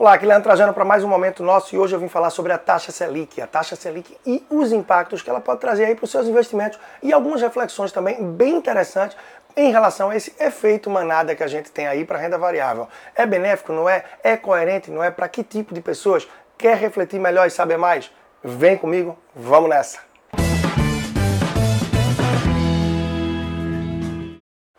Olá, aqui é Leandro Trajano para mais um momento nosso e hoje eu vim falar sobre a taxa Selic, a taxa Selic e os impactos que ela pode trazer aí para os seus investimentos e algumas reflexões também bem interessantes em relação a esse efeito manada que a gente tem aí para renda variável. É benéfico, não é? É coerente, não é? Para que tipo de pessoas? Quer refletir melhor e saber mais? Vem comigo, vamos nessa!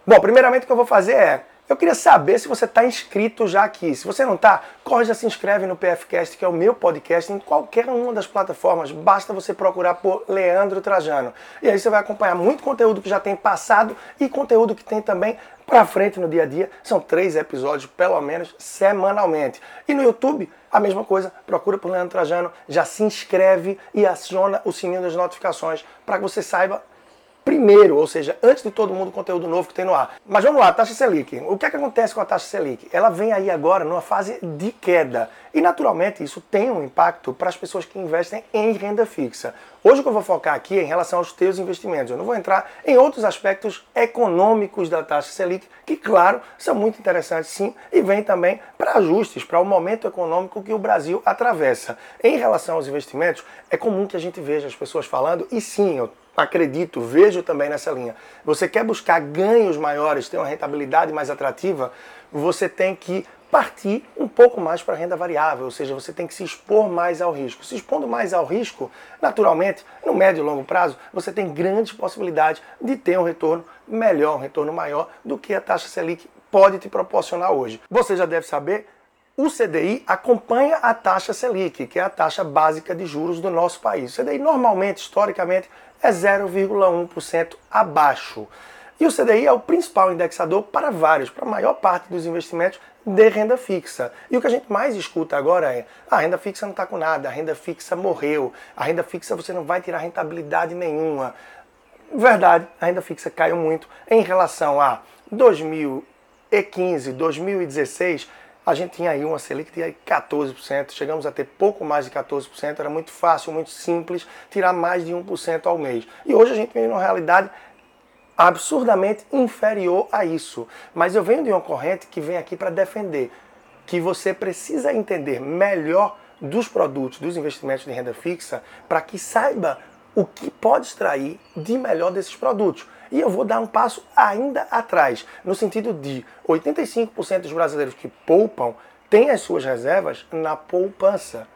Bom, primeiramente o que eu vou fazer é eu queria saber se você está inscrito já aqui. Se você não está, corre já se inscreve no PFcast, que é o meu podcast, em qualquer uma das plataformas. Basta você procurar por Leandro Trajano. E aí você vai acompanhar muito conteúdo que já tem passado e conteúdo que tem também para frente no dia a dia. São três episódios, pelo menos, semanalmente. E no YouTube, a mesma coisa. Procura por Leandro Trajano, já se inscreve e aciona o sininho das notificações para que você saiba primeiro, ou seja, antes de todo mundo conteúdo novo que tem no ar. Mas vamos lá, taxa Selic. O que é que acontece com a taxa Selic? Ela vem aí agora numa fase de queda. E naturalmente isso tem um impacto para as pessoas que investem em renda fixa. Hoje o que eu vou focar aqui é em relação aos teus investimentos. Eu não vou entrar em outros aspectos econômicos da taxa Selic, que claro, são muito interessantes sim, e vêm também para ajustes, para o momento econômico que o Brasil atravessa. Em relação aos investimentos, é comum que a gente veja as pessoas falando, e sim, eu acredito, vejo também nessa linha. Você quer buscar ganhos maiores, ter uma rentabilidade mais atrativa, você tem que partir um pouco mais para a renda variável, ou seja, você tem que se expor mais ao risco. Se expondo mais ao risco, naturalmente, no médio e longo prazo, você tem grandes possibilidades de ter um retorno melhor, um retorno maior do que a taxa Selic pode te proporcionar hoje. Você já deve saber o CDI acompanha a taxa Selic, que é a taxa básica de juros do nosso país. O CDI normalmente, historicamente, é 0,1% abaixo. E o CDI é o principal indexador para vários, para a maior parte dos investimentos de renda fixa. E o que a gente mais escuta agora é: ah, a renda fixa não está com nada, a renda fixa morreu, a renda fixa você não vai tirar rentabilidade nenhuma. Verdade, a renda fixa caiu muito em relação a 2015, 2016 a gente tinha aí uma Selic de 14%, chegamos a ter pouco mais de 14%, era muito fácil, muito simples tirar mais de 1% ao mês. E hoje a gente vive numa realidade absurdamente inferior a isso. Mas eu venho de uma corrente que vem aqui para defender que você precisa entender melhor dos produtos, dos investimentos de renda fixa, para que saiba o que pode extrair de melhor desses produtos. E eu vou dar um passo ainda atrás, no sentido de 85% dos brasileiros que poupam têm as suas reservas na poupança.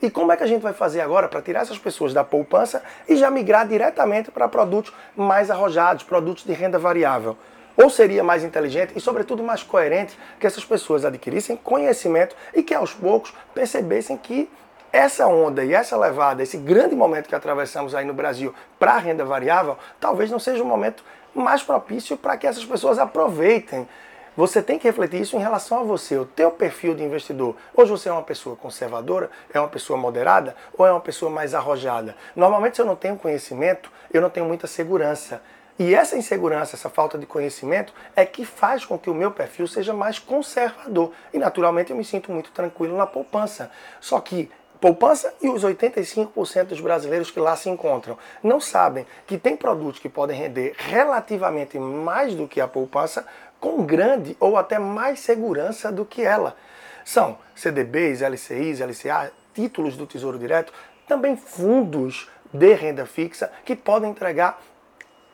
E como é que a gente vai fazer agora para tirar essas pessoas da poupança e já migrar diretamente para produtos mais arrojados, produtos de renda variável? Ou seria mais inteligente e, sobretudo, mais coerente que essas pessoas adquirissem conhecimento e que aos poucos percebessem que essa onda e essa levada, esse grande momento que atravessamos aí no Brasil para a renda variável, talvez não seja o momento mais propício para que essas pessoas aproveitem. Você tem que refletir isso em relação a você, o teu perfil de investidor. Hoje você é uma pessoa conservadora, é uma pessoa moderada ou é uma pessoa mais arrojada? Normalmente se eu não tenho conhecimento, eu não tenho muita segurança. E essa insegurança, essa falta de conhecimento é que faz com que o meu perfil seja mais conservador. E naturalmente eu me sinto muito tranquilo na poupança. Só que poupança e os 85% dos brasileiros que lá se encontram não sabem que tem produtos que podem render relativamente mais do que a poupança com grande ou até mais segurança do que ela. São CDBs, LCIs, LCA, títulos do Tesouro Direto, também fundos de renda fixa que podem entregar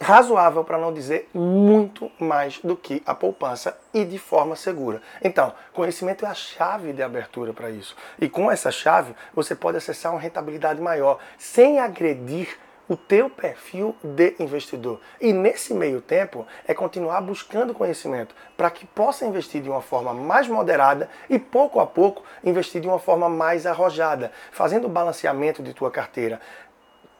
razoável, para não dizer muito mais do que a poupança e de forma segura. Então, conhecimento é a chave de abertura para isso. E com essa chave, você pode acessar uma rentabilidade maior sem agredir o teu perfil de investidor. E nesse meio tempo é continuar buscando conhecimento para que possa investir de uma forma mais moderada e pouco a pouco investir de uma forma mais arrojada, fazendo o balanceamento de tua carteira,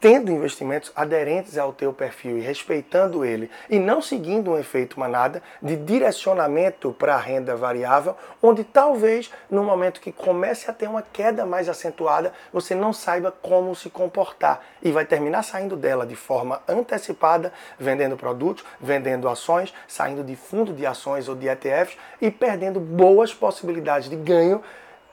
tendo investimentos aderentes ao teu perfil e respeitando ele, e não seguindo um efeito manada de direcionamento para a renda variável, onde talvez no momento que comece a ter uma queda mais acentuada, você não saiba como se comportar. E vai terminar saindo dela de forma antecipada, vendendo produtos, vendendo ações, saindo de fundo de ações ou de ETFs e perdendo boas possibilidades de ganho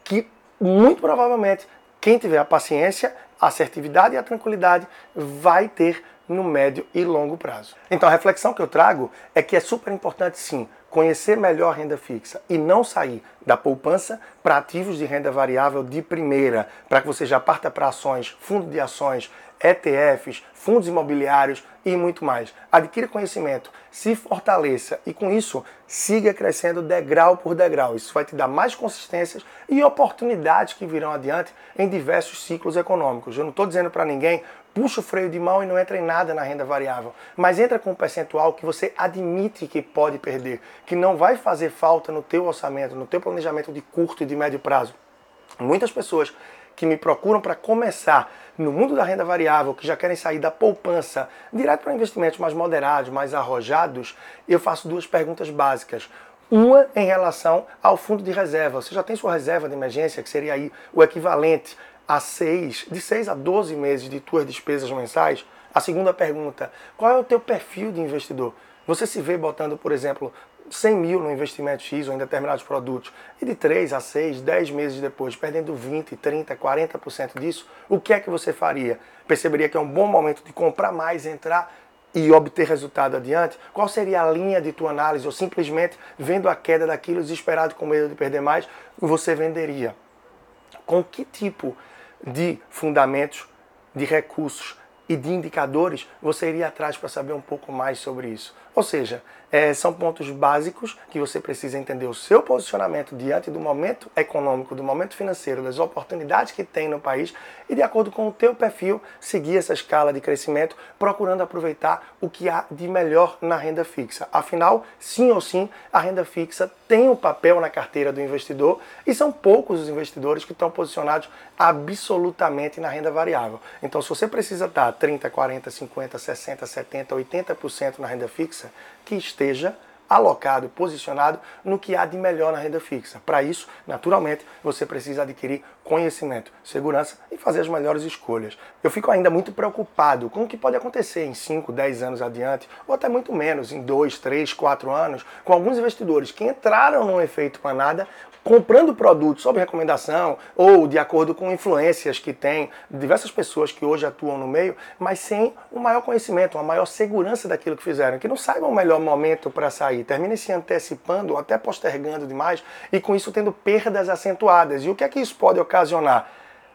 que muito provavelmente quem tiver a paciência, assertividade e a tranquilidade vai ter no médio e longo prazo. Então a reflexão que eu trago é que é super importante sim conhecer melhor a renda fixa e não sair da poupança para ativos de renda variável de primeira, para que você já parta para ações, fundo de ações, ETFs, fundos imobiliários e muito mais. Adquira conhecimento, se fortaleça e com isso siga crescendo degrau por degrau. Isso vai te dar mais consistências e oportunidades que virão adiante em diversos ciclos econômicos. Eu não estou dizendo para ninguém puxa o freio de mão e não entra em nada na renda variável, mas entra com um percentual que você admite que pode perder, que não vai fazer falta no teu orçamento, no teu planejamento de curto e de médio prazo. Muitas pessoas que me procuram para começar no mundo da renda variável, que já querem sair da poupança direto para investimentos mais moderados, mais arrojados, eu faço duas perguntas básicas. Uma em relação ao fundo de reserva. Você já tem sua reserva de emergência, que seria aí o equivalente a seis, de 6 a 12 meses de tuas despesas mensais? A segunda pergunta, qual é o teu perfil de investidor? Você se vê botando, por exemplo, 100 mil no investimento X ou em determinados produtos e de 3 a 6, 10 meses depois, perdendo 20, 30, 40% disso, o que é que você faria? Perceberia que é um bom momento de comprar mais, entrar e obter resultado adiante? Qual seria a linha de tua análise? Ou simplesmente vendo a queda daquilo desesperado com medo de perder mais, você venderia? Com que tipo de fundamentos, de recursos e de indicadores você iria atrás para saber um pouco mais sobre isso? Ou seja, é, são pontos básicos que você precisa entender o seu posicionamento diante do momento econômico, do momento financeiro, das oportunidades que tem no país e de acordo com o teu perfil, seguir essa escala de crescimento, procurando aproveitar o que há de melhor na renda fixa. Afinal, sim ou sim, a renda fixa tem um papel na carteira do investidor e são poucos os investidores que estão posicionados absolutamente na renda variável. Então, se você precisa estar 30, 40, 50, 60, 70, 80% na renda fixa, que esteja alocado, posicionado no que há de melhor na renda fixa. Para isso, naturalmente, você precisa adquirir conhecimento, segurança e fazer as melhores escolhas. Eu fico ainda muito preocupado com o que pode acontecer em 5, 10 anos adiante, ou até muito menos, em 2, 3, 4 anos, com alguns investidores que entraram num efeito manada comprando produtos sob recomendação ou de acordo com influências que tem diversas pessoas que hoje atuam no meio, mas sem um maior conhecimento, uma maior segurança daquilo que fizeram, que não saibam o melhor momento para sair, terminem se antecipando ou até postergando demais e com isso tendo perdas acentuadas. E o que é que isso pode ocasionar?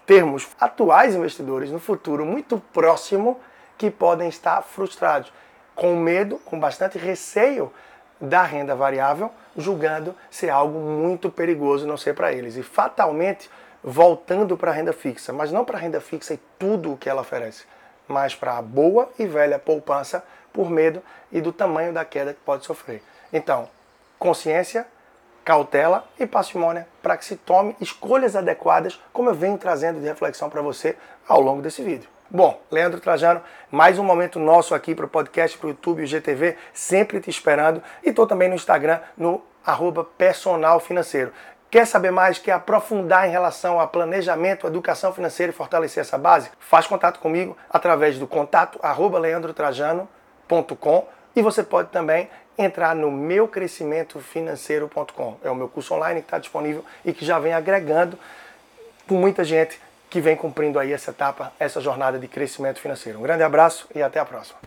Termos atuais investidores no futuro muito próximo que podem estar frustrados, com medo, com bastante receio da renda variável, julgando ser algo muito perigoso não ser para eles. E fatalmente voltando para a renda fixa, mas não para a renda fixa e tudo o que ela oferece, mas para a boa e velha poupança por medo e do tamanho da queda que pode sofrer. Então, consciência, cautela e parcimônia para que se tome escolhas adequadas, como eu venho trazendo de reflexão para você ao longo desse vídeo. Bom, Leandro Trajano, mais um momento nosso aqui para o podcast, para o YouTube e o GTV, sempre te esperando. E estou também no Instagram, no arroba personal financeiro. Quer saber mais? Quer aprofundar em relação a planejamento, educação financeira e fortalecer essa base? Faz contato comigo através do contato arroba leandrotrajano.com e você pode também entrar no meucrescimentofinanceiro.com. É o meu curso online que está disponível e que já vem agregando com muita gente que vem cumprindo aí essa etapa, essa jornada de crescimento financeiro. Um grande abraço e até a próxima.